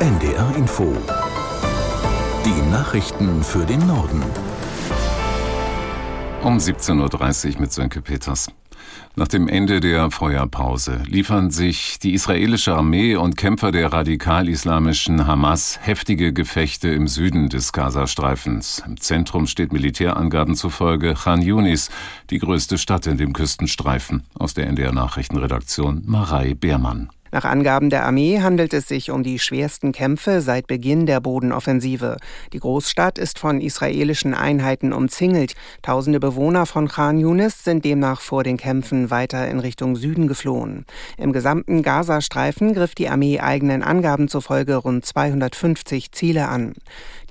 NDR Info. Die Nachrichten für den Norden. Um 17.30 Uhr mit Sönke Peters. Nach dem Ende der Feuerpause liefern sich die israelische Armee und Kämpfer der radikal-islamischen Hamas heftige Gefechte im Süden des Gazastreifens. Im Zentrum steht Militärangaben zufolge Khan Yunis, die größte Stadt in dem Küstenstreifen. Aus der NDR Nachrichtenredaktion Marei Beermann. Nach Angaben der Armee handelt es sich um die schwersten Kämpfe seit Beginn der Bodenoffensive. Die Großstadt ist von israelischen Einheiten umzingelt. Tausende Bewohner von Khan Yunis sind demnach vor den Kämpfen weiter in Richtung Süden geflohen. Im gesamten Gazastreifen griff die Armee eigenen Angaben zufolge rund 250 Ziele an.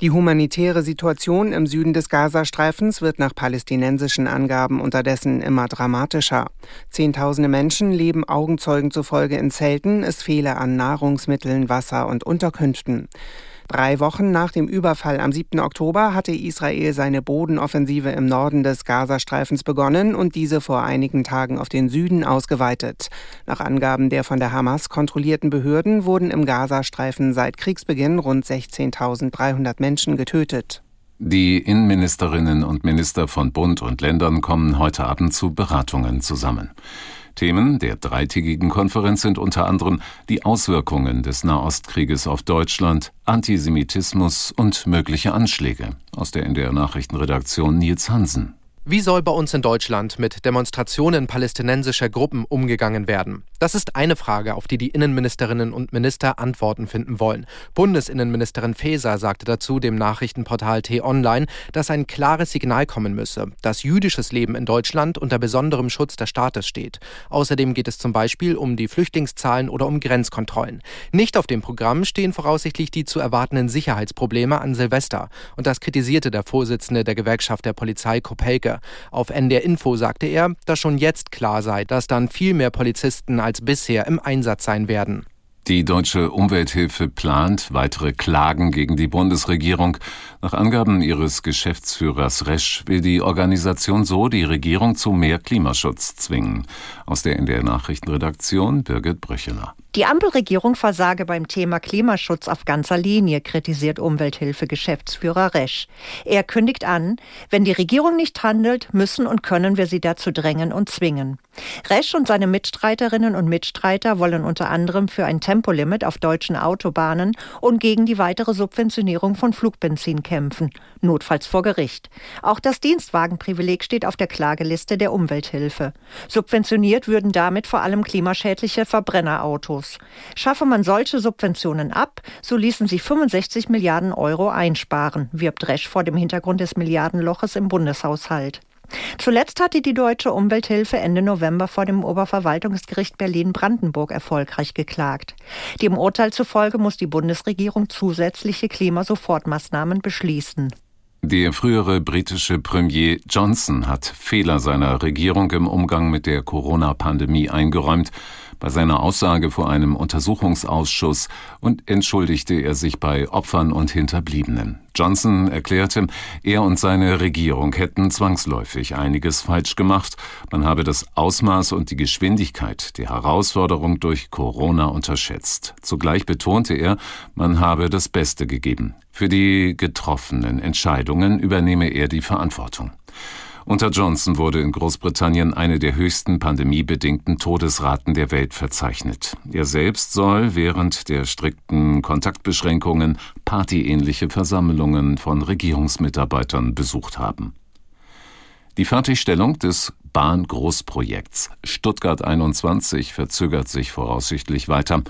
Die humanitäre Situation im Süden des Gazastreifens wird nach palästinensischen Angaben unterdessen immer dramatischer. Zehntausende Menschen leben Augenzeugen zufolge in Zelten, es fehle an Nahrungsmitteln, Wasser und Unterkünften. Drei Wochen nach dem Überfall am 7. Oktober hatte Israel seine Bodenoffensive im Norden des Gazastreifens begonnen und diese vor einigen Tagen auf den Süden ausgeweitet. Nach Angaben der von der Hamas kontrollierten Behörden wurden im Gazastreifen seit Kriegsbeginn rund 16.300 Menschen getötet. Die Innenministerinnen und Minister von Bund und Ländern kommen heute Abend zu Beratungen zusammen. Themen der dreitägigen Konferenz sind unter anderem die Auswirkungen des Nahostkrieges auf Deutschland, Antisemitismus und mögliche Anschläge. Aus der NDR Nachrichtenredaktion Nils Hansen. Wie soll bei uns in Deutschland mit Demonstrationen palästinensischer Gruppen umgegangen werden? Das ist eine Frage, auf die die Innenministerinnen und Minister Antworten finden wollen. Bundesinnenministerin Faeser sagte dazu dem Nachrichtenportal T-Online, dass ein klares Signal kommen müsse, dass jüdisches Leben in Deutschland unter besonderem Schutz des Staates steht. Außerdem geht es zum Beispiel um die Flüchtlingszahlen oder um Grenzkontrollen. Nicht auf dem Programm stehen voraussichtlich die zu erwartenden Sicherheitsprobleme an Silvester. Und das kritisierte der Vorsitzende der Gewerkschaft der Polizei Kopelke. Auf NDR Info sagte er, dass schon jetzt klar sei, dass dann viel mehr Polizisten bisher im Einsatz sein werden. Die deutsche Umwelthilfe plant weitere Klagen gegen die Bundesregierung. Nach Angaben ihres Geschäftsführers Resch will die Organisation so die Regierung zu mehr Klimaschutz zwingen. Aus der NDR Nachrichtenredaktion Birgit Brücheler. Die Ampelregierung versage beim Thema Klimaschutz auf ganzer Linie, kritisiert Umwelthilfe-Geschäftsführer Resch. Er kündigt an, wenn die Regierung nicht handelt, müssen und können wir sie dazu drängen und zwingen. Resch und seine Mitstreiterinnen und Mitstreiter wollen unter anderem für ein Tempolimit auf deutschen Autobahnen und gegen die weitere Subventionierung von Flugbenzin kämpfen, notfalls vor Gericht. Auch das Dienstwagenprivileg steht auf der Klageliste der Umwelthilfe. Subventioniert würden damit vor allem klimaschädliche Verbrennerautos. Autos. Schaffe man solche Subventionen ab, so ließen sie 65 Milliarden Euro einsparen, wirbt Resch vor dem Hintergrund des Milliardenloches im Bundeshaushalt. Zuletzt hatte die Deutsche Umwelthilfe Ende November vor dem Oberverwaltungsgericht Berlin-Brandenburg erfolgreich geklagt. Dem Urteil zufolge muss die Bundesregierung zusätzliche Klimasofortmaßnahmen beschließen. Der frühere britische Premier Johnson hat Fehler seiner Regierung im Umgang mit der Corona-Pandemie eingeräumt. Bei seiner Aussage vor einem Untersuchungsausschuss und entschuldigte er sich bei Opfern und Hinterbliebenen. Johnson erklärte, er und seine Regierung hätten zwangsläufig einiges falsch gemacht. Man habe das Ausmaß und die Geschwindigkeit der Herausforderung durch Corona unterschätzt. Zugleich betonte er, man habe das Beste gegeben. Für die getroffenen Entscheidungen übernehme er die Verantwortung. Unter Johnson wurde in Großbritannien eine der höchsten pandemiebedingten Todesraten der Welt verzeichnet. Er selbst soll während der strikten Kontaktbeschränkungen partyähnliche Versammlungen von Regierungsmitarbeitern besucht haben. Die Fertigstellung des Bahngroßprojekts Stuttgart 21 verzögert sich voraussichtlich weiter.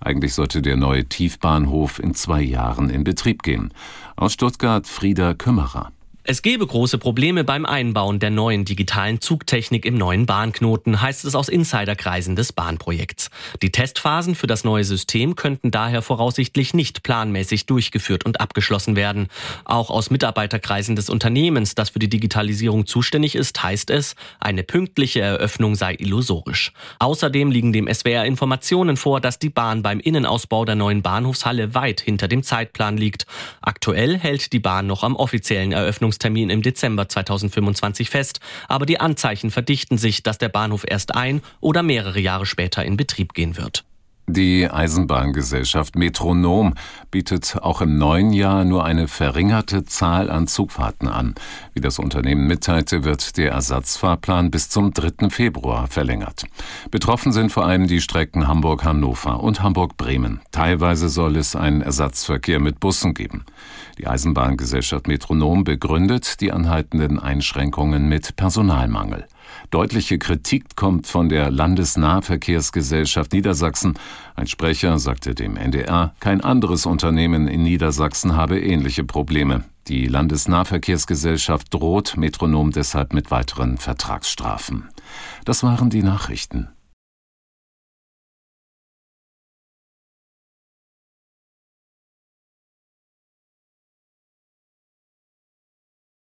Eigentlich sollte der neue Tiefbahnhof in zwei Jahren in Betrieb gehen. Aus Stuttgart Frieda Kümmerer. Es gebe große Probleme beim Einbauen der neuen digitalen Zugtechnik im neuen Bahnknoten, heißt es aus Insiderkreisen des Bahnprojekts. Die Testphasen für das neue System könnten daher voraussichtlich nicht planmäßig durchgeführt und abgeschlossen werden. Auch aus Mitarbeiterkreisen des Unternehmens, das für die Digitalisierung zuständig ist, heißt es, eine pünktliche Eröffnung sei illusorisch. Außerdem liegen dem SWR Informationen vor, dass die Bahn beim Innenausbau der neuen Bahnhofshalle weit hinter dem Zeitplan liegt. Aktuell hält die Bahn noch am offiziellen Eröffnungs Eröffnungstermin im Dezember 2025 fest, aber die Anzeichen verdichten sich, dass der Bahnhof erst ein oder mehrere Jahre später in Betrieb gehen wird. Die Eisenbahngesellschaft Metronom bietet auch im neuen Jahr nur eine verringerte Zahl an Zugfahrten an. Wie das Unternehmen mitteilte, wird der Ersatzfahrplan bis zum 3. Februar verlängert. Betroffen sind vor allem die Strecken Hamburg-Hannover und Hamburg-Bremen. Teilweise soll es einen Ersatzverkehr mit Bussen geben. Die Eisenbahngesellschaft Metronom begründet die anhaltenden Einschränkungen mit Personalmangel. Deutliche Kritik kommt von der Landesnahverkehrsgesellschaft Niedersachsen. Ein Sprecher sagte dem NDR, kein anderes Unternehmen in Niedersachsen habe ähnliche Probleme. Die Landesnahverkehrsgesellschaft droht Metronom deshalb mit weiteren Vertragsstrafen. Das waren die Nachrichten.